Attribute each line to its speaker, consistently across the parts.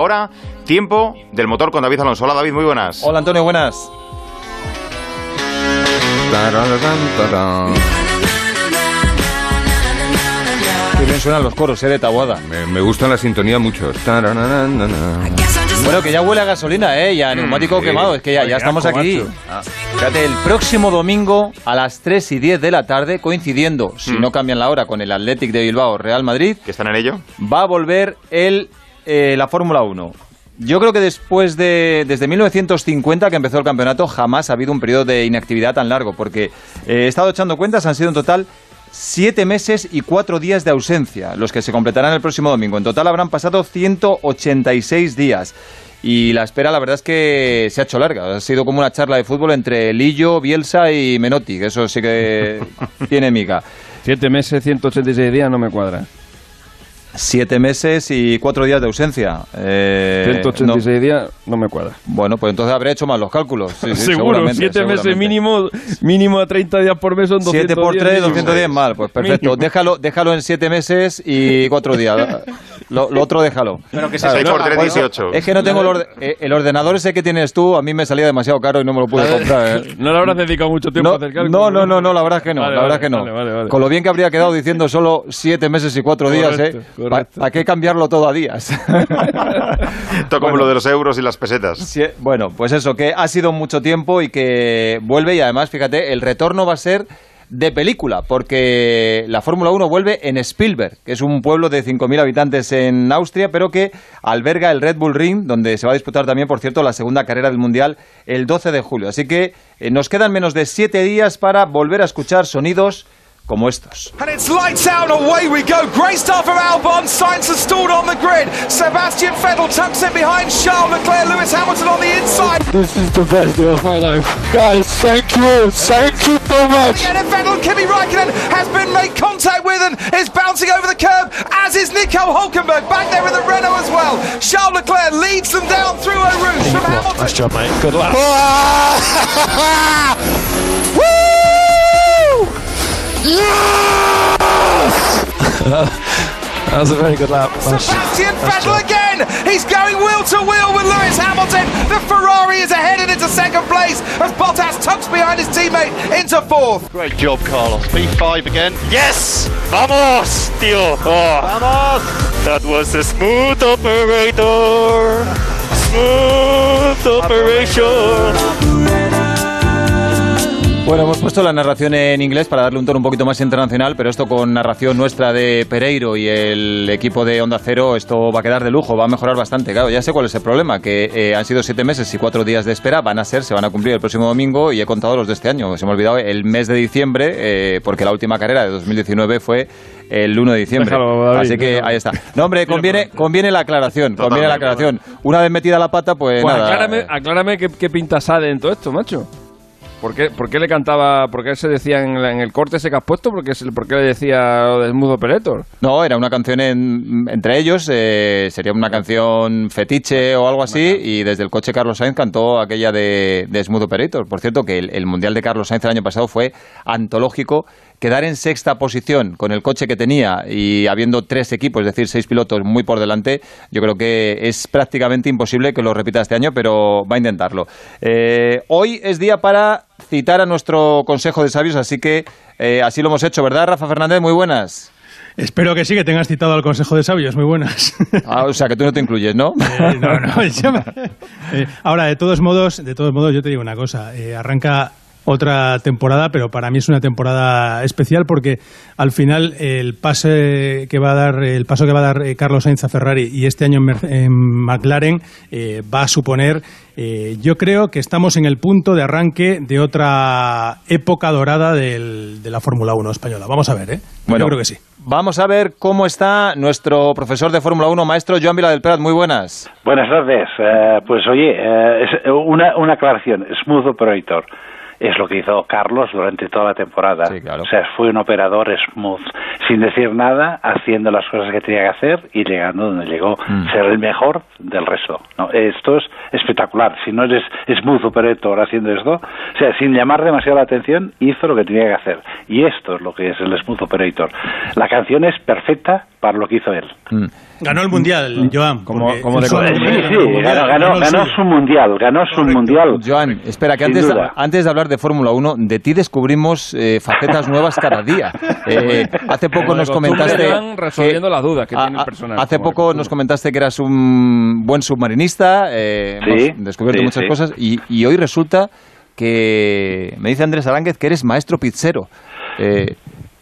Speaker 1: Ahora, tiempo del motor con David Alonso. Hola David, muy buenas.
Speaker 2: Hola Antonio, buenas. Qué bien suenan los coros, eh, de Tabuada.
Speaker 3: Me, me gusta la sintonía mucho.
Speaker 2: Bueno, que ya huele a gasolina, ¿eh? Y a neumático quemado. Es que ya, ya estamos aquí. Ah, Fíjate, el próximo domingo a las 3 y 10 de la tarde, coincidiendo, si
Speaker 1: Mm.
Speaker 2: no cambian la hora, con el Athletic de Bilbao Real Madrid,
Speaker 1: ¿Que están en ello?
Speaker 2: va a volver el, eh, la Fórmula 1. Yo creo que después de, desde 1950 que empezó el campeonato, jamás ha habido un periodo de inactividad tan largo, porque eh, he estado echando cuentas, han sido en total siete meses y cuatro días de ausencia, los que se completarán el próximo domingo. En total habrán pasado 186 días. Y la espera, la verdad es que se ha hecho larga. Ha sido como una charla de fútbol entre Lillo, Bielsa y Menotti, que eso sí que tiene miga.
Speaker 4: Siete meses, 186 días, no me cuadra.
Speaker 2: Siete meses y cuatro días de ausencia. Eh,
Speaker 4: 186
Speaker 2: no.
Speaker 4: días, no me cuadra.
Speaker 2: Bueno, pues entonces habré hecho mal los cálculos. Sí, sí,
Speaker 4: Seguro, siete meses mínimo, mínimo a 30 días por mes son 210.
Speaker 2: 7 por 3,
Speaker 4: mínimo.
Speaker 2: 210 mal. Pues perfecto.
Speaker 4: Mínimo.
Speaker 2: Déjalo, déjalo en 7 meses y 4 días. Lo, lo otro déjalo.
Speaker 1: Pero que se seis por tres,
Speaker 2: pues,
Speaker 1: 18.
Speaker 2: Es que no tengo el, orde- eh, el ordenador ese que tienes tú, a mí me salía demasiado caro y no me lo pude comprar. ¿eh?
Speaker 4: No le habrás dedicado mucho tiempo
Speaker 2: No,
Speaker 4: a hacer cálculos.
Speaker 2: no, no, no, no, la verdad es que no,
Speaker 4: Vale,
Speaker 2: la verdad
Speaker 4: vale,
Speaker 2: que no.
Speaker 4: vale, vale, vale.
Speaker 2: Con lo bien que habría quedado diciendo solo 7 meses y 4 días, ¿eh?
Speaker 4: Correcto.
Speaker 2: ¿Para qué cambiarlo todo a días?
Speaker 1: Esto como lo de los euros y las pesetas.
Speaker 2: Sí, bueno, pues eso, que ha sido mucho tiempo y que vuelve y además, fíjate, el retorno va a ser de película, porque la Fórmula 1 vuelve en Spielberg, que es un pueblo de 5.000 habitantes en Austria, pero que alberga el Red Bull Ring, donde se va a disputar también, por cierto, la segunda carrera del Mundial el 12 de julio. Así que eh, nos quedan menos de 7 días para volver a escuchar sonidos como estos.
Speaker 5: And it's lights out, away we go. Great start from Albon. Sainz has stalled on the grid. Sebastian Vettel tucks in behind Charles Leclerc. Lewis Hamilton on the inside.
Speaker 6: This is the best day of my life. Guys, thank you. Thank you so much.
Speaker 5: Again, and Vettel, Kimi Raikkonen has been made contact with and is bouncing over the curb, as is Nico Hulkenberg back there in the Renault as well. Charles Leclerc leads them down through Eau Rouge from Hamilton.
Speaker 6: Nice job, mate. Good luck. Woo! Yes! that was a very good lap.
Speaker 5: Sebastian Vettel again. He's going wheel to wheel with Lewis Hamilton. The Ferrari is ahead and into second place as Bottas tucks behind his teammate into fourth.
Speaker 7: Great job, Carlos. P5 again. Yes! Vamos, tío. Oh. Vamos! That was a smooth operator. Smooth operation.
Speaker 2: Bueno, hemos puesto la narración en inglés para darle un tono un poquito más internacional, pero esto con narración nuestra de Pereiro y el equipo de Onda Cero, esto va a quedar de lujo, va a mejorar bastante. Claro, ya sé cuál es el problema, que eh, han sido siete meses y cuatro días de espera, van a ser, se van a cumplir el próximo domingo y he contado los de este año. Se me ha olvidado el mes de diciembre, eh, porque la última carrera de 2019 fue el 1 de diciembre.
Speaker 4: Déjalo, David,
Speaker 2: Así que
Speaker 4: déjalo.
Speaker 2: ahí está. No, hombre, conviene, conviene la aclaración, conviene la
Speaker 1: Totalmente.
Speaker 2: aclaración. Una vez metida la pata, pues,
Speaker 4: Pues
Speaker 2: nada.
Speaker 4: aclárame, aclárame qué, qué pinta sale en todo esto, macho. ¿Por qué, por qué le cantaba, por qué se decía en, la- en el corte ese que has puesto? ¿Por qué, se- por qué le decía lo de Smooth Operator?
Speaker 2: No, era una canción en- entre ellos, eh, sería una canción fetiche o algo así, y desde el coche Carlos Sainz cantó aquella de, de Smooth Operator. Por cierto, que el, el Mundial de Carlos Sainz el año pasado fue antológico. Quedar en sexta posición con el coche que tenía y habiendo tres equipos, es decir, seis pilotos muy por delante, yo creo que es prácticamente imposible que lo repita este año, pero va a intentarlo. Eh, hoy es día para citar a nuestro Consejo de Sabios, así que eh, así lo hemos hecho, ¿verdad, Rafa Fernández? Muy buenas.
Speaker 8: Espero que sí, que tengas citado al Consejo de Sabios. Muy buenas.
Speaker 2: Ah, o sea, que tú no te incluyes, ¿no?
Speaker 8: Eh, no, no, me- Eh, ahora, de todos modos, de todos modos, yo te digo una cosa. eh, arranca otra temporada, pero para mí es una temporada especial porque al final el pase que va a dar, el paso que va a dar eh, Carlos Sainz a Ferrari y este año en, McLaren eh, va a suponer, eh, yo creo que estamos en el punto de arranque de otra época dorada del- de la Fórmula 1 española. Vamos a ver, ¿eh?
Speaker 2: Bueno,
Speaker 8: yo creo que sí.
Speaker 2: Vamos a ver cómo está nuestro profesor de Fórmula 1, maestro Joan Vila del Prat. Muy buenas.
Speaker 9: Buenas tardes. Eh, pues oye, eh, es una, una aclaración. Smooth Operator. Es lo que hizo Carlos durante toda la temporada.
Speaker 2: Sí, claro.
Speaker 9: O sea, fue un operador smooth, sin decir nada, haciendo las cosas que tenía que hacer y llegando donde llegó,
Speaker 2: Mm.
Speaker 9: ser el mejor del resto. ¿no? Esto es espectacular. Si no eres smooth operator haciendo esto, o sea, sin llamar demasiado la atención, hizo lo que tenía que hacer. Y esto es lo que es el smooth operator. La canción es perfecta para lo que hizo él.
Speaker 2: Mm.
Speaker 8: Ganó el mundial, Joan.
Speaker 4: Como- como de.
Speaker 9: Sí,
Speaker 8: ganó
Speaker 9: sí, ganó, ganó, ganó
Speaker 8: suyo.
Speaker 9: su mundial, ganó su
Speaker 8: Correcto.
Speaker 2: Mm.
Speaker 9: mundial.
Speaker 2: Joan, espera, que antes, antes de hablar de Fórmula 1, de ti descubrimos eh, facetas nuevas cada día. Eh, hace poco nos comentaste...
Speaker 4: Resolviendo las dudas que tiene el personaje,
Speaker 2: Hace poco nos comentaste que eras un buen submarinista, eh,
Speaker 9: Sí,
Speaker 2: hemos descubierto
Speaker 9: sí,
Speaker 2: muchas
Speaker 9: sí.
Speaker 2: cosas, y, y hoy resulta que me dice Andrés Aránguez que eres maestro pizzero. Eh,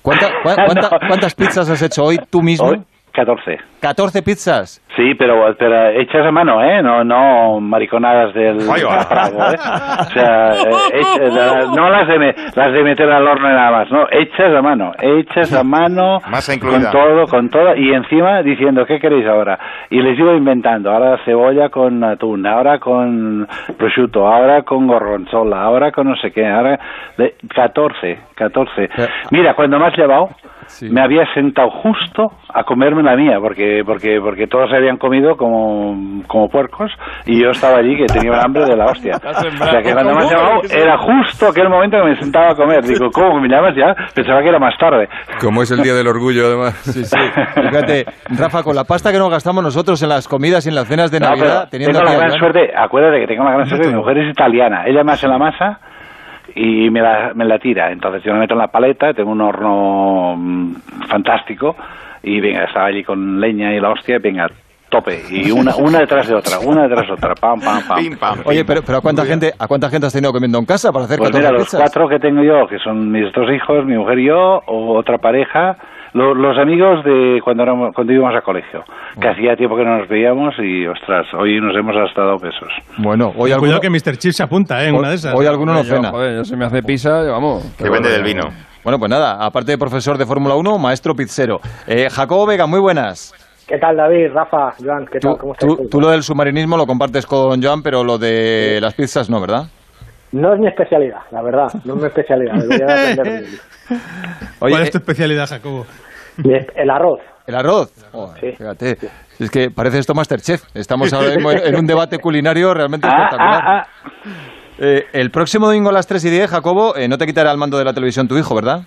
Speaker 2: ¿cuánta- cua- cuánta-
Speaker 9: No.
Speaker 2: ¿Cuántas pizzas has hecho hoy tú mismo?
Speaker 9: Hoy, 14.
Speaker 2: 14 pizzas.
Speaker 9: Sí, pero, pero hechas a mano, ¿eh? No, no mariconadas del ¿eh? O sea, eh, la- no las de, me- las de meter al horno y nada más, no, hechas a mano, hechas a mano,
Speaker 1: Masa
Speaker 9: con
Speaker 1: incluida.
Speaker 9: todo, con todo, y encima diciendo, ¿qué queréis ahora? Y les iba inventando, ahora cebolla con atún, ahora con prosciutto, ahora con gorgonzola, ahora con no sé qué, ahora... De 14, 14.
Speaker 2: Pero-
Speaker 9: Mira, cuando me has llevado,
Speaker 2: Sí.
Speaker 9: me había sentado justo a comerme la mía, porque porque porque todos se habían comido como, como puercos y yo estaba allí que tenía un hambre de la hostia. O sea que cuando me has llamado era justo aquel momento que me sentaba a comer. Digo, ¿cómo que me llamas ya? Pensaba que era más tarde.
Speaker 3: Como es el Día del Orgullo, además.
Speaker 2: Sí, sí. Fíjate, Rafa, con la pasta que nos gastamos nosotros en las comidas y en las cenas de
Speaker 9: No,
Speaker 2: Navidad, teniendo
Speaker 9: tengo la gran suerte, acuérdate que tengo la gran suerte, mi mujer es italiana, ella me hace la masa y me la, me la tira, entonces yo la meto en la paleta, tengo un horno mm, fantástico y venga, estaba allí con leña y la hostia, venga, tope, y una, una detrás de otra, una detrás de otra, pam, pam, pam.
Speaker 1: Pim, pam.
Speaker 2: Oye, pero, pero ¿a cuánta gente a cuánta gente has tenido comiendo en casa para hacer
Speaker 9: Pues
Speaker 2: 14
Speaker 9: mira, los
Speaker 2: pizzas?
Speaker 9: cuatro que tengo yo, que son mis dos hijos, mi mujer y yo, o otra pareja, lo- los amigos de cuando éramos, cuando íbamos a colegio, que hacía tiempo que no nos veíamos y, ostras, hoy nos hemos hasta dado besos.
Speaker 2: Bueno, hoy alguno,
Speaker 8: Cuidado que Mr. Chip se apunta, ¿eh? En una de esas.
Speaker 2: hoy alguno no cena.
Speaker 4: joder, yo se me hace pizza, vamos.
Speaker 1: Que vende del vino.
Speaker 2: Bueno, pues nada, aparte de profesor de Fórmula 1, maestro pizzero. Eh, Jacobo Vega, muy buenas.
Speaker 10: ¿Qué tal, David? Rafa, Joan, ¿qué
Speaker 2: Tú,
Speaker 10: tal? ¿Cómo estáis?
Speaker 2: tú- tú lo del submarinismo lo compartes con Joan, pero lo de las pizzas no, ¿verdad?
Speaker 10: No es mi especialidad, la verdad, no es mi especialidad. Debería.
Speaker 2: Oye,
Speaker 8: ¿Cuál es tu
Speaker 2: eh,
Speaker 8: especialidad, Jacobo?
Speaker 10: El arroz.
Speaker 2: el arroz. Joder,
Speaker 10: Sí.
Speaker 2: Fíjate, es que parece esto Masterchef. Estamos ahora mismo en en un debate culinario realmente
Speaker 9: Ah,
Speaker 2: espectacular.
Speaker 9: ah, ah.
Speaker 2: Eh, el próximo domingo a las 3 y 10, Jacobo, eh, no te quitará el mando de la televisión tu hijo, ¿verdad?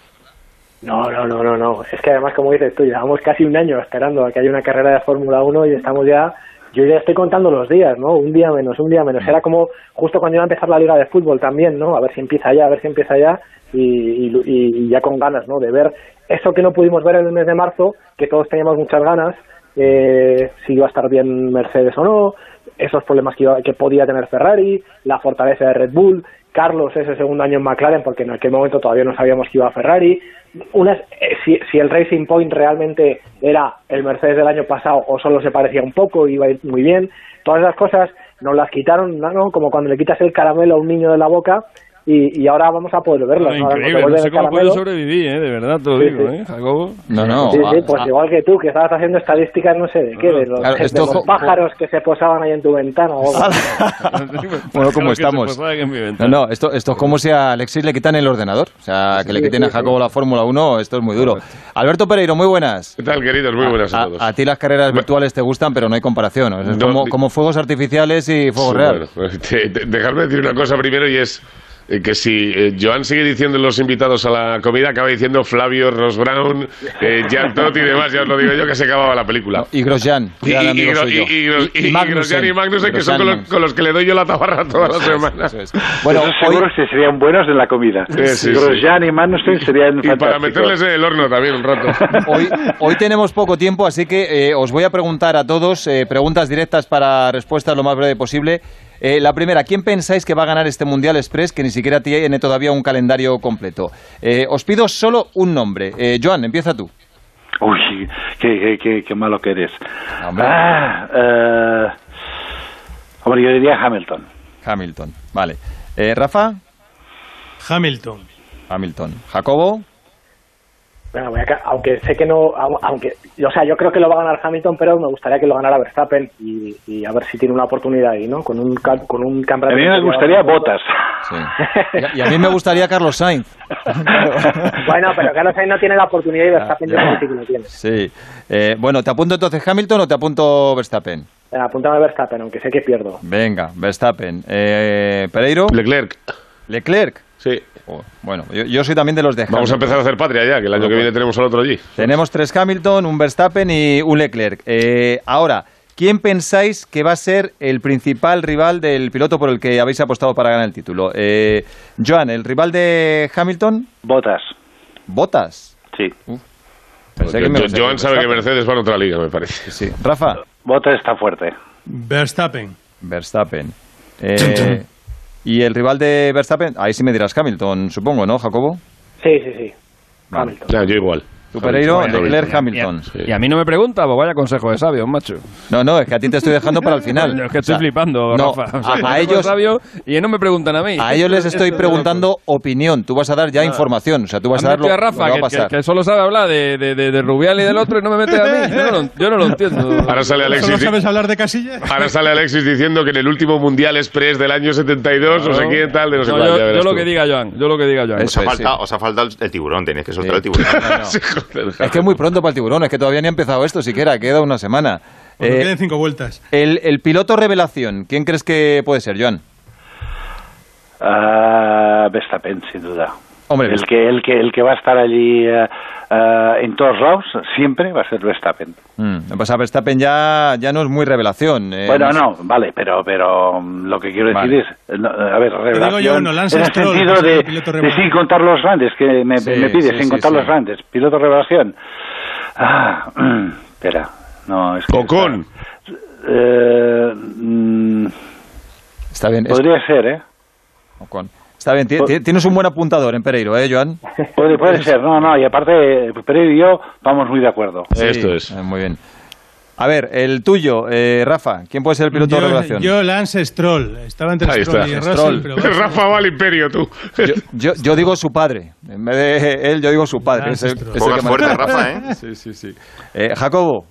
Speaker 10: No, no, no, no, no. Es que además, como dices tú, llevamos casi un año esperando a que haya una carrera de Fórmula 1 y estamos ya... Yo ya estoy contando los días, ¿no? Un día menos, un día menos. Era como justo cuando iba a empezar la liga de fútbol también, ¿no? A ver si empieza ya, a ver si empieza ya y, y- y ya con ganas, ¿no? De ver eso que no pudimos ver en el mes de marzo, que todos teníamos muchas ganas, eh, si iba a estar bien Mercedes o no, esos problemas que, iba- que podía tener Ferrari, la fortaleza de Red Bull, Carlos ese segundo año en McLaren, porque en aquel momento todavía no sabíamos que iba a Ferrari, eh, si, si el Racing Point realmente era el Mercedes del año pasado o solo se parecía un poco, iba a ir muy bien, todas esas cosas nos las quitaron. ¿no? como cuando le quitas el caramelo a un niño de la boca y, y ahora vamos a poder verlas. ¿no? Ahora nos
Speaker 4: increíble, no sé cómo puedo
Speaker 10: caramelo.
Speaker 4: sobrevivir, ¿eh? de verdad te lo
Speaker 10: Sí,
Speaker 4: digo,
Speaker 10: sí.
Speaker 4: ¿eh, Jacobo?
Speaker 2: No, no.
Speaker 10: Sí, sí,
Speaker 2: ah,
Speaker 10: pues
Speaker 2: ah,
Speaker 10: igual que tú, que estabas haciendo estadísticas, no sé de qué, de los,
Speaker 2: Claro,
Speaker 10: de
Speaker 2: esto
Speaker 10: los pájaros que se posaban ahí en tu ventana. O algo.
Speaker 2: bueno, ¿cómo estamos? No, no, esto, esto es como si a Alexis le quitan el ordenador. O sea, que le
Speaker 10: Sí,
Speaker 2: quiten a. Jacobo la Fórmula 1, esto es muy duro. Alberto Pereiro, muy buenas.
Speaker 3: ¿Qué tal, queridos? Muy buenas a,
Speaker 2: A,
Speaker 3: todos.
Speaker 2: a ti las carreras virtuales te gustan, pero no hay comparación. Es
Speaker 3: No,
Speaker 2: como, como fuegos artificiales y fuego
Speaker 3: Sí,
Speaker 2: real.
Speaker 3: bueno, pues, dejadme decir una cosa primero y es eh, que si eh, Joan sigue diciendo los invitados a la comida, acaba diciendo Flavio, Ross Brown, eh, Jan Todt y demás, ya os lo digo yo que se acababa la película.
Speaker 2: Y Grosjean,
Speaker 3: Y, y, y, y, y, y, y
Speaker 2: Magnussen.
Speaker 3: Grosjean y Magnussen, que son con los,
Speaker 2: Magnussen.
Speaker 3: con los que le doy yo la tabarra toda la semana.
Speaker 2: Eso es. Bueno,
Speaker 9: Esos
Speaker 2: hoy,
Speaker 9: seguros que serían buenos en la comida.
Speaker 3: Sí, sí, sí.
Speaker 9: Grosjean y Magnussen serían
Speaker 3: Y para meterles en el horno también un rato.
Speaker 2: hoy, hoy tenemos poco tiempo, así que eh, os voy a preguntar a todos eh, preguntas directas para respuestas lo más breve posible. Eh, la primera, ¿quién pensáis que va a ganar este Mundial Express que ni siquiera tiene todavía un calendario completo? Eh, os pido solo un nombre. Eh, Joan, empieza tú.
Speaker 9: Uy, qué, qué, qué, qué malo que eres.
Speaker 2: Hombre.
Speaker 9: Ah, eh, hombre, yo diría Hamilton.
Speaker 2: Hamilton, vale. Eh, Rafa,
Speaker 8: Hamilton.
Speaker 2: Hamilton. Jacobo,
Speaker 10: Venga, voy a aunque sé que no, au- aunque, o sea, yo creo que lo va a ganar Hamilton, pero me gustaría que lo ganara Verstappen y, y a ver si tiene una oportunidad ahí, ¿no? Con un, con un
Speaker 9: A
Speaker 10: campeonato.
Speaker 9: mí me gustaría Botas.
Speaker 2: Sí. Y, y a mí me gustaría Carlos Sainz.
Speaker 10: Bueno, pero Carlos Sainz no tiene la oportunidad y Verstappen creo que sí que lo tiene.
Speaker 2: Sí. Eh, bueno, ¿te apunto entonces Hamilton o te apunto Verstappen?
Speaker 10: Eh, Apúntame a Verstappen, aunque sé que pierdo.
Speaker 2: Venga, Verstappen. Eh, Pereiro.
Speaker 3: Leclerc.
Speaker 2: Leclerc.
Speaker 3: Sí.
Speaker 2: Bueno, yo, yo soy también de los de
Speaker 3: Vamos a
Speaker 2: Hamilton.
Speaker 3: empezar a hacer patria ya, que el año que viene tenemos al otro allí.
Speaker 2: Tenemos tres Hamilton, un Verstappen y un Leclerc. Eh, ahora, ¿quién pensáis que va a ser el principal rival del piloto por el que habéis apostado para ganar el título? Eh, Joan, ¿el rival de Hamilton?
Speaker 9: Botas.
Speaker 2: ¿Botas?
Speaker 9: Sí.
Speaker 2: Pensé que me
Speaker 3: Joan sabe que. Mercedes va a otra liga, me parece.
Speaker 2: Sí. Rafa.
Speaker 9: Botas está fuerte.
Speaker 8: Verstappen.
Speaker 2: Verstappen. Eh, ¿Y el rival de Verstappen? Ahí sí me dirás Hamilton, supongo, ¿no, Jacobo?
Speaker 10: Sí, sí, sí.
Speaker 2: Vale.
Speaker 3: Ya, yo igual.
Speaker 2: Pereiro, Leclerc,
Speaker 3: Hamilton.
Speaker 2: Hamilton.
Speaker 4: Y a mí no me pregunta, pues vaya consejo de sabio, macho.
Speaker 2: No, no, es que a ti te estoy dejando para el final.
Speaker 4: Yo es que estoy
Speaker 2: O sea,
Speaker 4: flipando,
Speaker 2: no,
Speaker 4: Rafa. O sea,
Speaker 2: a- a ellos-
Speaker 4: sabio y no me preguntan a mí.
Speaker 2: A ellos les estoy preguntando opinión. Tú vas a dar ya información. O sea, tú vas a dar lo,
Speaker 4: a
Speaker 2: lo
Speaker 4: Rafa,
Speaker 2: que va a pasar. que-
Speaker 4: que solo sabe hablar de, de, de, de Rubial y del otro y no me mete a mí. Yo no lo, yo no lo entiendo.
Speaker 3: Ahora sale
Speaker 8: ¿Solo
Speaker 3: Alexis.
Speaker 8: sabes hablar de casillas?
Speaker 3: Ahora sale Alexis diciendo que en el último Mundial Express del año 72, no sé quién, tal, de no sé
Speaker 4: No,
Speaker 3: cuál,
Speaker 4: yo, lo
Speaker 3: tú.
Speaker 4: que diga Joan, yo lo que diga Joan.
Speaker 1: Os ha, faltado, el, tiburón, tenéis que soltar el tiburón.
Speaker 2: Es que es muy pronto para el tiburón. Es que todavía ni ha empezado esto siquiera. Queda una semana.
Speaker 8: Cuando
Speaker 2: Eh,
Speaker 8: queden cinco vueltas.
Speaker 2: el, el piloto revelación. ¿Quién crees que puede ser, Joan?
Speaker 9: Ah, Verstappen, sin duda.
Speaker 2: Hombre,
Speaker 9: el que, el que, el que va a estar allí eh, eh, en todos lados siempre va a ser Verstappen.
Speaker 2: Mm, pues a Verstappen ya, ya no es muy revelación. eh,
Speaker 9: bueno,
Speaker 2: sé.
Speaker 9: no, vale, pero pero mm, lo que quiero decir
Speaker 2: Vale.
Speaker 9: es, eh, no, a ver,
Speaker 8: digo
Speaker 9: revelación
Speaker 8: yo uno, Lance
Speaker 9: en el
Speaker 8: Stroll,
Speaker 9: sentido
Speaker 8: es
Speaker 9: de,
Speaker 8: el
Speaker 9: de sin contar los grandes, que me,
Speaker 2: Sí,
Speaker 9: me pide,
Speaker 2: sí,
Speaker 9: sin
Speaker 2: sí,
Speaker 9: contar
Speaker 2: sí.
Speaker 9: los grandes, piloto revelación. Ah, espera, no, es que...
Speaker 3: Ocon.
Speaker 9: Eh, mm,
Speaker 2: Está bien. es-
Speaker 9: podría ser, ¿eh?
Speaker 2: Ocon. Está bien. ti- Tienes un buen apuntador en Pereiro, ¿eh, Joan?
Speaker 9: Puede, puede ser, no, no, y aparte, Pereiro y yo vamos muy de acuerdo.
Speaker 3: Esto es.
Speaker 2: Eh, muy bien. A ver, el tuyo, eh, Rafa. ¿Quién puede ser el piloto de revelación?
Speaker 8: yo Lance Stroll. Estaba entre
Speaker 3: Ahí
Speaker 8: Stroll
Speaker 3: está.
Speaker 8: y
Speaker 2: Stroll.
Speaker 8: Russell, pero Russell-
Speaker 3: Rafa va al imperio, tú.
Speaker 2: Yo, yo- yo digo su padre. En vez de él, yo digo su padre.
Speaker 8: Lance
Speaker 2: Es el- es el que
Speaker 1: fuerte,
Speaker 2: maneja.
Speaker 1: Rafa, ¿eh?
Speaker 2: Sí, sí, sí. Eh, Jacobo.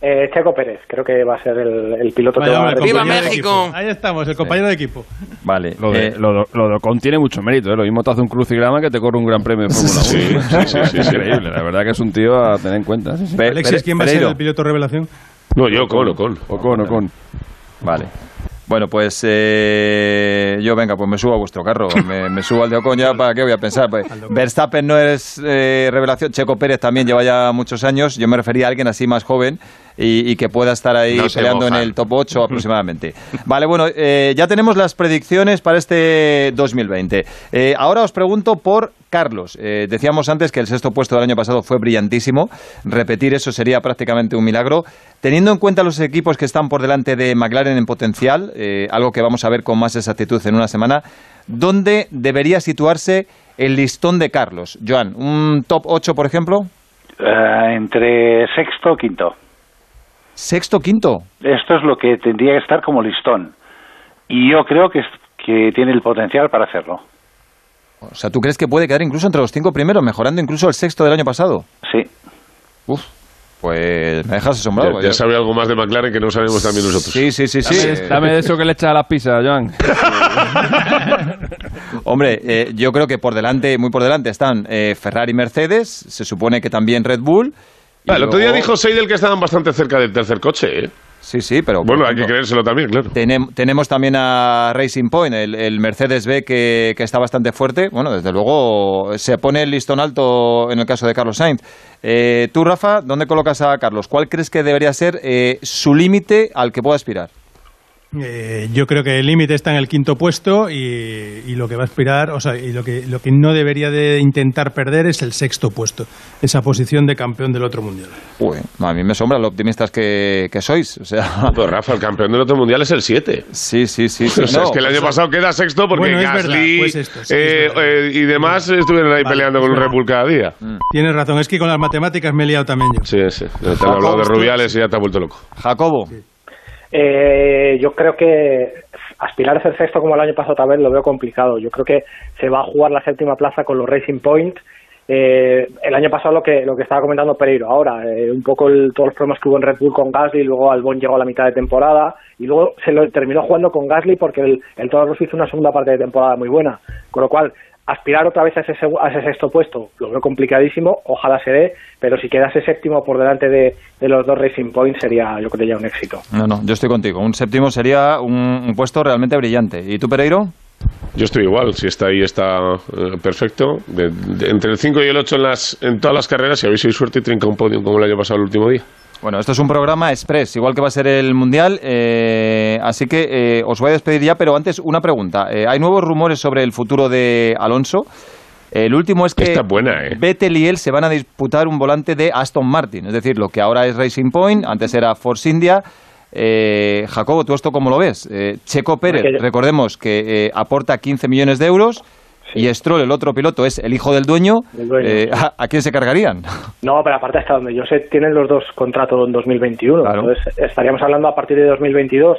Speaker 10: Eh, Checo Pérez, creo que va a ser el, el piloto que va a
Speaker 8: de equipo. Ahí estamos, el compañero de equipo.
Speaker 2: Vale.
Speaker 4: Lo de,
Speaker 2: eh,
Speaker 4: lo, lo de Ocon tiene mucho mérito, ¿eh? Lo mismo te hace un crucigrama que te corre un gran premio de Fórmula 1.
Speaker 3: Sí, sí, sí, sí, sí.
Speaker 4: Increíble, la verdad que es un tío a tener en cuenta. sí, sí.
Speaker 2: Pe-
Speaker 8: Alexis, ¿quién va a ser el piloto revelación?
Speaker 3: No, yo, Ocon, Ocon.
Speaker 4: Ocon, Ocon.
Speaker 2: Vale. Bueno, pues eh, yo, venga, pues me subo a vuestro carro. Me, me subo al de Ocon ya, ¿para qué voy a pensar? Pues, Verstappen no es eh, revelación. Checo Pérez también lleva ya muchos años. Yo me refería a alguien así más joven y, y que pueda estar ahí
Speaker 1: No
Speaker 2: peleando en el top 8 aproximadamente. Vale, bueno, eh, ya tenemos las predicciones para este 2020. Eh, ahora os pregunto por Carlos. Eh, decíamos antes que el sexto puesto del año pasado fue brillantísimo. Repetir eso sería prácticamente un milagro. Teniendo en cuenta los equipos que están por delante de McLaren en potencial, eh, algo que vamos a ver con más exactitud en una semana, ¿dónde debería situarse el listón de Carlos? Joan, ¿un top 8, por ejemplo?
Speaker 9: Eh, entre sexto o quinto.
Speaker 2: ¿Sexto, quinto?
Speaker 9: Esto es lo que tendría que estar como listón. Y yo creo que, es- que tiene el potencial para hacerlo.
Speaker 2: O sea, ¿tú crees que puede quedar incluso entre los cinco primeros, mejorando incluso el sexto del año pasado?
Speaker 9: Sí.
Speaker 2: Uf, pues me dejas asombrado.
Speaker 3: Ya, ya sabe algo más de McLaren que no sabemos también nosotros.
Speaker 2: Sí, sí, sí, sí.
Speaker 4: Dame, dame eso que le echa a las pizzas, Joan.
Speaker 2: Hombre, eh, yo creo que por delante, muy por delante, están eh, Ferrari y Mercedes, se supone que también Red Bull.
Speaker 3: El otro día dijo Seidel que estaban bastante cerca del tercer coche, ¿eh?
Speaker 2: Sí, sí, pero...
Speaker 3: Bueno, hay que creérselo también, claro.
Speaker 2: tenem- tenemos también a Racing Point, el, el Mercedes B que, que está bastante fuerte. Bueno, desde luego se pone el listón alto en el caso de Carlos Sainz. Eh, tú, Rafa, ¿dónde colocas a Carlos? ¿Cuál crees que debería ser eh, su límite al que pueda aspirar?
Speaker 8: Eh, yo creo que el límite está en el quinto puesto y, y lo que va a aspirar, o sea, y lo que, lo que no debería de intentar perder es el sexto puesto, esa posición de campeón del otro mundial.
Speaker 2: Uy, a mí me sombra lo optimistas que, que sois. O sea,
Speaker 3: Pues Rafa, el campeón del otro mundial es el 7.
Speaker 2: sí, sí, sí. sí.
Speaker 3: O sea,
Speaker 2: No,
Speaker 3: es que el año pasado queda sexto porque
Speaker 8: Bueno, es verdad,
Speaker 3: Gasly
Speaker 8: pues esto, sí,
Speaker 3: eh, eh, y demás estuvieron ahí
Speaker 8: Vale,
Speaker 3: peleando con un Bull cada día.
Speaker 8: Tienes razón, es que con las matemáticas me he liado también yo.
Speaker 3: Sí, sí. Te han hablado de Rubiales y ya te ha vuelto loco.
Speaker 2: Jacobo.
Speaker 10: Eh, yo creo que aspirar a ser sexto como el año pasado tal vez lo veo complicado. Yo creo que se va a jugar la séptima plaza con los Racing Point eh, el año pasado lo que lo que estaba comentando Pereiro ahora, eh, un poco el- todos los problemas que hubo en Red Bull con Gasly, luego Albon llegó a la mitad de temporada y luego se lo terminó jugando con Gasly porque el, el Toro hizo una segunda parte de temporada muy buena, con lo cual aspirar otra vez a ese, a ese sexto puesto lo veo complicadísimo, ojalá se dé, pero si quedase séptimo por delante de, de los dos Racing Points sería yo creo ya un éxito.
Speaker 2: No, no, yo estoy contigo. Un séptimo sería un, un puesto realmente brillante. ¿Y tú, Pereiro?
Speaker 3: Yo estoy igual, si está ahí está eh, perfecto. De- de- entre el 5 y el 8 en, las, en todas las carreras, si habéis sido suerte y trinca un podium como el año pasado el último día.
Speaker 2: Bueno, esto es un programa express, igual que va a ser el Mundial, eh, así que eh, os voy a despedir ya, pero antes una pregunta. Eh, hay nuevos rumores sobre el futuro de Alonso. El último es que
Speaker 3: buena, ¿eh?
Speaker 2: Vettel y él se van a disputar un volante de Aston Martin, es decir, lo que ahora es Racing Point, antes era Force India. Eh, Jacobo, ¿tú esto cómo lo ves? Eh, Checo Pérez, recordemos que eh, aporta 15 millones de euros y Stroll, el otro piloto, es el hijo del dueño.
Speaker 10: Del dueño,
Speaker 2: Eh,
Speaker 10: sí.
Speaker 2: ¿a, a quién se cargarían?
Speaker 10: No, pero aparte hasta donde yo sé tienen los dos contratos en 2021,
Speaker 2: Claro.
Speaker 10: entonces estaríamos hablando a partir de 2022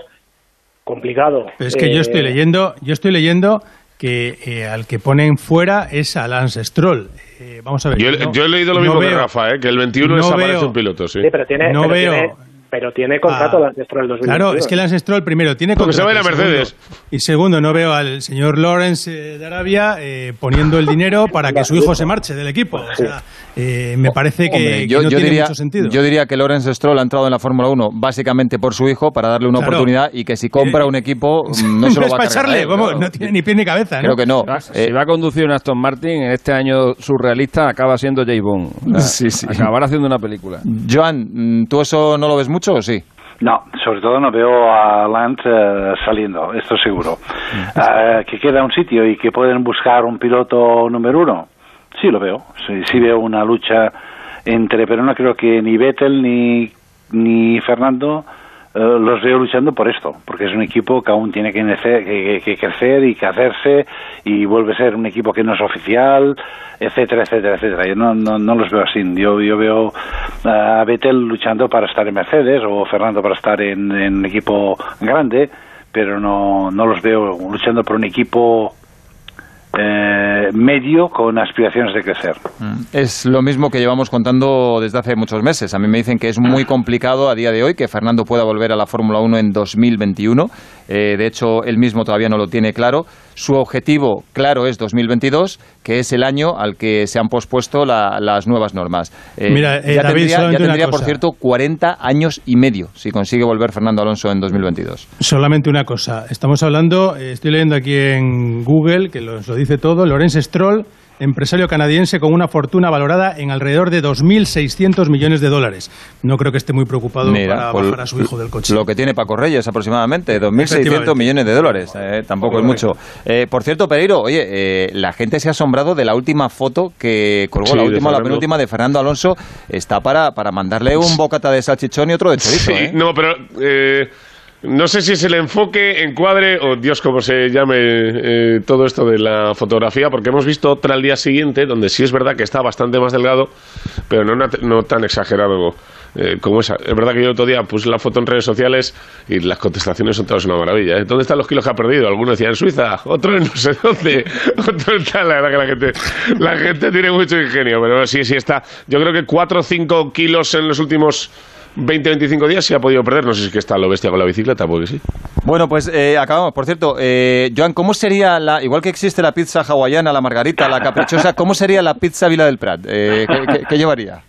Speaker 10: complicado.
Speaker 8: Pero es que yo
Speaker 10: Eh,
Speaker 8: estoy leyendo, yo estoy leyendo que eh, al que ponen fuera es a Lance Stroll. Eh, vamos a ver.
Speaker 3: Yo,
Speaker 8: no-
Speaker 3: yo he leído lo
Speaker 8: no
Speaker 3: mismo que Rafa, ¿eh? que el 21
Speaker 8: no
Speaker 3: desaparece
Speaker 8: veo-
Speaker 3: un piloto, sí.
Speaker 10: Sí, pero tiene,
Speaker 8: No
Speaker 10: pero
Speaker 8: veo-
Speaker 10: tiene, pero tiene contrato
Speaker 8: Ah,
Speaker 10: Lance Stroll el 2021.
Speaker 8: Claro, es que Lance Stroll primero tiene
Speaker 3: Porque se va a
Speaker 8: contrato,
Speaker 3: Mercedes.
Speaker 8: segundo- Y segundo, no veo al señor Lawrence eh, de Arabia eh, poniendo el dinero para que su hijo se marche del equipo. O sea, eh, me parece que,
Speaker 2: Hombre,
Speaker 8: que
Speaker 2: yo,
Speaker 8: no
Speaker 2: yo
Speaker 8: tiene
Speaker 2: diría,
Speaker 8: mucho sentido.
Speaker 2: yo diría que Lawrence Stroll ha entrado en la Fórmula 1 básicamente por su hijo para darle una
Speaker 8: Claro.
Speaker 2: oportunidad y que si compra un equipo no se lo va a cargar.
Speaker 8: Vamos, no tiene ni pie ni cabeza. ¿no?
Speaker 2: Creo que no.
Speaker 4: Ah,
Speaker 2: Eh,
Speaker 4: si va a conducir un Aston Martin, en este año surrealista acaba siendo J. Bond. O sea,
Speaker 2: Sí, sí.
Speaker 4: Acabará haciendo una película.
Speaker 2: Joan, mm, ¿tú eso no lo ves mucho o sí?
Speaker 9: No, sobre todo no veo a Lance eh, saliendo, esto seguro. Eh, que queda un sitio y que pueden buscar un piloto número uno, sí lo veo. Sí, sí veo una lucha entre, pero no creo que ni Vettel ni, ni Fernando los veo luchando por esto, porque es un equipo que aún tiene que, que- crecer y que hacerse y vuelve a ser un equipo que no es oficial, etcétera, etcétera, etcétera. Yo no, no, no los veo así. Yo, yo veo eh, a Vettel luchando para estar en Mercedes o Fernando para estar en, en un equipo grande, pero no, no los veo luchando por un equipo eh, medio con aspiraciones de crecer.
Speaker 2: Es lo mismo que llevamos contando desde hace muchos meses. A mí me dicen que es muy complicado a día de hoy que Fernando pueda volver a la Fórmula 1 en 2021. Eh, de hecho, él mismo todavía no lo tiene claro. Su objetivo claro es 2022, que es el año al que se han pospuesto la- las nuevas normas. Eh,
Speaker 8: Mira, eh,
Speaker 2: ya
Speaker 8: David,
Speaker 2: tendría, ya por
Speaker 8: cosa.
Speaker 2: cierto, 40 años y medio si consigue volver Fernando Alonso en 2022.
Speaker 8: Solamente una cosa. Estamos hablando, estoy leyendo aquí en Google, que los- lo dice todo, Lawrence Stroll, empresario canadiense con una fortuna valorada en alrededor de 2.600 millones de dólares. No creo que esté muy preocupado
Speaker 2: Mira,
Speaker 8: para
Speaker 2: pues,
Speaker 8: bajar a su hijo del coche.
Speaker 2: Lo que tiene Paco Reyes aproximadamente, 2.600
Speaker 8: Efectivamente.
Speaker 2: millones de dólares. eh, tampoco es mucho. Eh, por cierto, Pereiro, oye, eh, la gente se ha asombrado de la última foto que colgó,
Speaker 3: Sí,
Speaker 2: la última o la
Speaker 3: Fernando.
Speaker 2: penúltima de Fernando Alonso. Está para, para mandarle un bocata de salchichón y otro de chorizo.
Speaker 3: Sí,
Speaker 2: ¿eh?
Speaker 3: no, pero eh, no sé si es el enfoque, encuadre o Dios, como se llame eh, todo esto de la fotografía, porque hemos visto otra al día siguiente, donde sí es verdad que está bastante más delgado, pero no, no tan exagerado eh, como esa. Es verdad que yo el otro día puse la foto en redes sociales y las contestaciones son todas una maravilla. ¿eh? ¿Dónde están los kilos que ha perdido? Algunos decían en Suiza, otro en no sé dónde, otro en tal. La verdad que la gente, la gente tiene mucho ingenio, pero sí, sí está. Yo creo que 4 o 5 kilos en los últimos 20, 25 días se ha podido perder. No sé si es que está lo bestia con la bicicleta, porque sí.
Speaker 2: Bueno, pues eh, acabamos. Por cierto, eh, Joan, ¿cómo sería la, igual que existe la pizza hawaiana, la margarita, la caprichosa, ¿cómo sería la pizza Vila del Prat? Eh, ¿qué, qué- qué llevaría?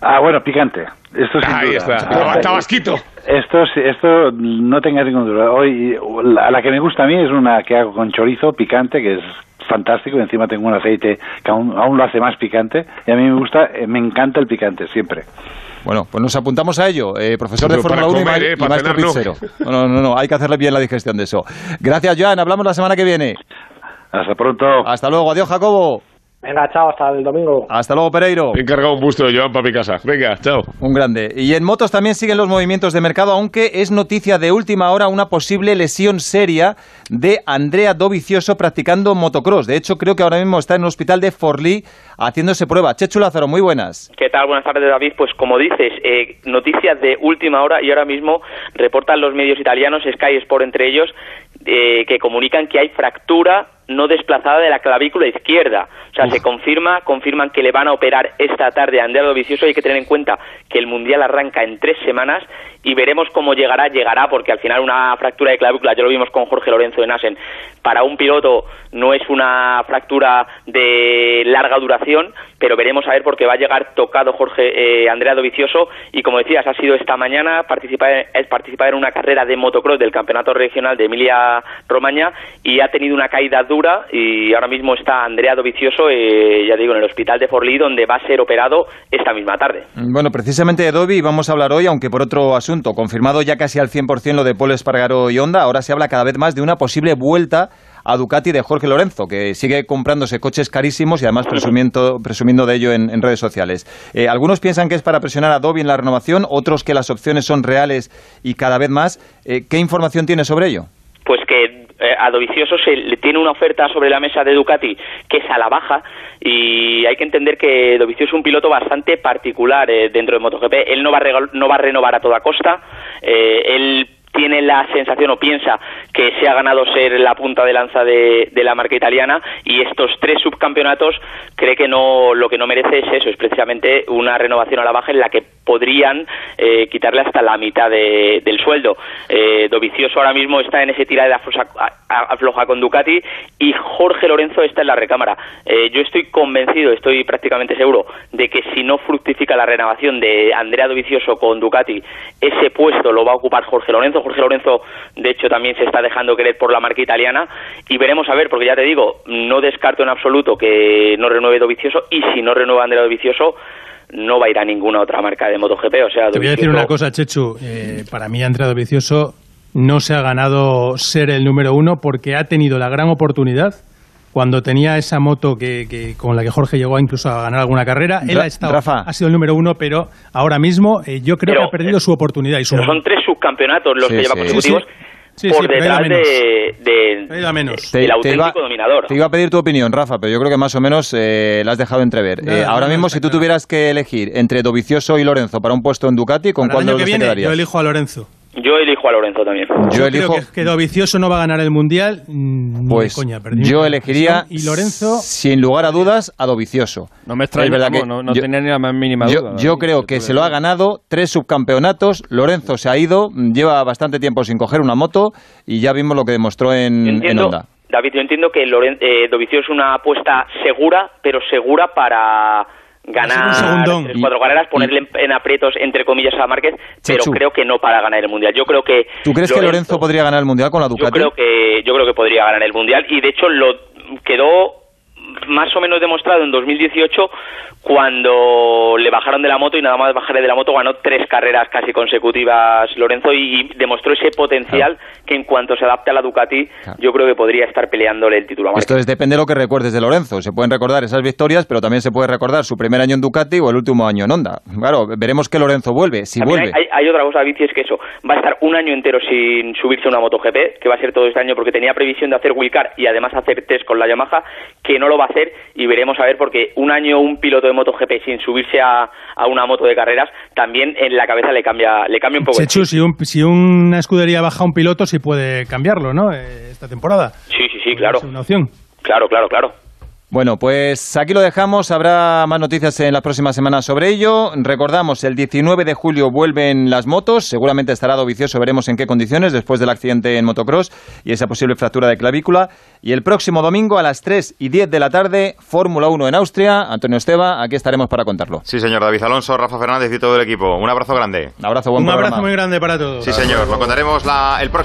Speaker 9: Ah, bueno, picante. Esto
Speaker 3: Ahí
Speaker 9: duda.
Speaker 3: está. Tabasquito.
Speaker 9: Esto, sí- esto no tenga ninguna duda. Hoy, la, la que me gusta a mí es una que hago con chorizo picante, que es fantástico. y Encima tengo un aceite que aún, aún lo hace más picante. Y a mí me gusta, eh, me encanta el picante, siempre.
Speaker 2: Bueno, pues nos apuntamos a ello. Eh, profesor de
Speaker 3: Pero
Speaker 2: Fórmula 1 y,
Speaker 3: eh,
Speaker 2: y
Speaker 3: para
Speaker 2: maestro
Speaker 3: cenar, no.
Speaker 2: pizzero. No, no, no, no, hay que hacerle bien la digestión de eso. Gracias, Joan. Hablamos la semana que viene.
Speaker 9: Hasta pronto.
Speaker 2: Hasta luego. Adiós, Jacobo.
Speaker 10: Venga, chao, hasta el domingo.
Speaker 2: Hasta luego, Pereiro.
Speaker 3: He encargado un busto de Joan para mi casa. Venga, chao.
Speaker 2: Un grande. Y en motos también siguen los movimientos de mercado, aunque es noticia de última hora una posible lesión seria de Andrea Dovicioso practicando motocross. De hecho, creo que ahora mismo está en un hospital de Forlí haciéndose prueba. Chechu Lázaro, muy buenas.
Speaker 11: ¿Qué tal? Buenas tardes, David. Pues como dices, eh, noticias de última hora y ahora mismo reportan los medios italianos, Sky Sport entre ellos, eh, que comunican que hay fractura no desplazada de la clavícula izquierda. O sea, se confirma, confirman que le van a operar esta tarde a Andrea Dovizioso. Hay que tener en cuenta que el Mundial arranca en tres semanas y veremos cómo llegará. Llegará porque al final una fractura de clavícula, ya lo vimos con Jorge Lorenzo de Nasen, para un piloto no es una fractura de larga duración, pero veremos a ver porque va a llegar tocado Jorge eh, Andrea Dovizioso y como decías, ha sido esta mañana participar, es participar en una carrera de motocross del Campeonato Regional de Emilia Romagna y ha tenido una caída dura y ahora mismo está Andrea Dovizioso, eh, ya digo, en el hospital de Forlì donde va a ser operado esta misma tarde.
Speaker 2: Bueno, precisamente de Dovi vamos a hablar hoy, aunque por otro asunto. Confirmado ya casi al 100% lo de Paul Espargaro y Honda, ahora se habla cada vez más de una posible vuelta a Ducati de Jorge Lorenzo, que sigue comprándose coches carísimos y además presumiendo, presumiendo de ello en, en redes sociales. Eh, algunos piensan que es para presionar a Dobby en la renovación, otros que las opciones son reales y cada vez más. Eh, ¿Qué información tiene sobre ello?
Speaker 11: pues que eh, a Dovizioso se le tiene una oferta sobre la mesa de Ducati que es a la baja y hay que entender que Dovizioso es un piloto bastante particular eh, dentro de MotoGP. Él no va a, no va a renovar a toda costa. Eh, él tiene la sensación o piensa que se ha ganado ser la punta de lanza de, de la marca italiana y estos tres subcampeonatos cree que no lo que no merece es eso, es precisamente una renovación a la baja en la que podrían eh, quitarle hasta la mitad de- del sueldo. Eh, Dovizioso ahora mismo está en ese tira de afloja, afloja con Ducati y Jorge Lorenzo está en la recámara. Eh, yo estoy convencido, estoy prácticamente seguro de que si no fructifica la renovación de Andrea Dovizioso con Ducati, ese puesto lo va a ocupar Jorge Lorenzo. Jorge Lorenzo, de hecho, también se está dejando querer por la marca italiana y veremos a ver, porque ya te digo, no descarto en absoluto que no renueve Dovizioso y si no renueva Andrea Dovizioso no va a ir a ninguna otra marca de MotoGP. O sea,
Speaker 8: Te voy a decir una cosa, Chechu. Eh, para mí, Andrea Dovizioso no se ha ganado ser el número uno porque ha tenido la gran oportunidad cuando tenía esa moto que, que- con la que Jorge llegó incluso a ganar alguna carrera. Él ha, estado,
Speaker 2: Rafa.
Speaker 8: ha sido el número uno, pero ahora mismo eh, yo creo
Speaker 11: Pero,
Speaker 8: que ha perdido su oportunidad. Y su
Speaker 11: Pero son tres subcampeonatos los
Speaker 2: Sí,
Speaker 11: que lleva
Speaker 2: sí.
Speaker 11: consecutivos
Speaker 8: Sí, sí. Sí,
Speaker 11: por detrás de, de-
Speaker 8: Ha ido a menos.
Speaker 2: Te-
Speaker 11: del
Speaker 2: te
Speaker 11: auténtico
Speaker 2: iba-
Speaker 11: dominador.
Speaker 2: Te iba a pedir tu opinión, Rafa, pero yo creo que más o menos eh, la has dejado entrever. Eh, ahora
Speaker 8: no,
Speaker 2: mismo, si tú tuvieras que elegir entre Dovizioso y Lorenzo para un puesto en Ducati, ¿con
Speaker 8: Para
Speaker 2: cuál de los dos te
Speaker 8: viene,
Speaker 2: quedarías?
Speaker 8: yo elijo a Lorenzo.
Speaker 11: Yo elijo a Lorenzo también.
Speaker 2: Yo
Speaker 8: Yo
Speaker 2: elijo,
Speaker 8: creo que, que Dovizioso no va a ganar el Mundial. ni
Speaker 2: pues
Speaker 8: de coña,
Speaker 2: yo elegiría.
Speaker 8: Y Lorenzo...
Speaker 2: sin lugar a dudas, a Dovizioso.
Speaker 4: No me extraña,
Speaker 2: verdad que
Speaker 4: no, no
Speaker 2: yo-
Speaker 4: tenía ni la más mínima
Speaker 2: Yo,
Speaker 4: duda.
Speaker 2: yo creo
Speaker 4: que
Speaker 2: se lo ha ganado tres subcampeonatos. Lorenzo se ha ido, lleva bastante tiempo sin coger una moto y ya vimos lo que demostró en, en
Speaker 11: entiendo,
Speaker 2: Honda.
Speaker 11: David, yo entiendo que Loren, eh, Dovizioso es una apuesta segura, pero segura para ganar tres, cuatro carreras, ponerle en, en aprietos, entre comillas, a Márquez, pero
Speaker 2: Chechu.
Speaker 11: creo que no para ganar el Mundial. Yo creo que...
Speaker 2: ¿Tú crees que Lorenzo podría ganar el Mundial con la
Speaker 11: Yo
Speaker 2: Ducati?
Speaker 11: creo que yo creo que podría ganar el mundial y de hecho lo quedó más o menos demostrado en 2018 cuando le bajaron de la moto y nada más bajarle de la moto ganó tres carreras casi consecutivas Lorenzo y demostró ese potencial que en cuanto se adapte a la Ducati
Speaker 2: Claro.
Speaker 11: yo creo que podría estar peleándole el título a.
Speaker 2: Esto es, depende de lo que recuerdes de Lorenzo. Se pueden recordar esas victorias, pero también se puede recordar su primer año en Ducati o el último año en Honda. Claro, veremos que Lorenzo vuelve, si
Speaker 11: También
Speaker 2: vuelve.
Speaker 11: hay, hay- hay otra cosa, y es que eso, va a estar un año entero sin subirse a una MotoGP, que va a ser todo este año porque tenía previsión de hacer Wilcar y además hacer test con la Yamaha, que no lo va a hacer y veremos a ver porque un año un piloto de MotoGP sin subirse a, a una moto de carreras también en la cabeza le cambia le cambia un poco.
Speaker 8: Chechu, si, un- si una escudería baja un piloto, sí puede cambiarlo, ¿no? Eh, esta temporada.
Speaker 11: Sí, sí, sí, claro.
Speaker 8: Es una opción.
Speaker 11: Claro, claro, claro.
Speaker 2: Bueno, pues aquí lo dejamos. Habrá más noticias en las próximas semanas sobre ello. Recordamos, el 19 de julio vuelven las motos. Seguramente estará Dovicioso, veremos en qué condiciones después del accidente en motocross y esa posible fractura de clavícula. Y el próximo domingo a las 3 y 10 de la tarde, Fórmula 1 en Austria. Antonio Esteba, aquí estaremos para contarlo.
Speaker 1: Sí, señor. David Alonso, Rafa Fernández y todo el equipo. Un abrazo grande.
Speaker 2: Un abrazo, buen
Speaker 8: Un
Speaker 2: programa.
Speaker 8: abrazo muy grande para todos.
Speaker 1: Sí, señor. Lo contaremos la- el próximo.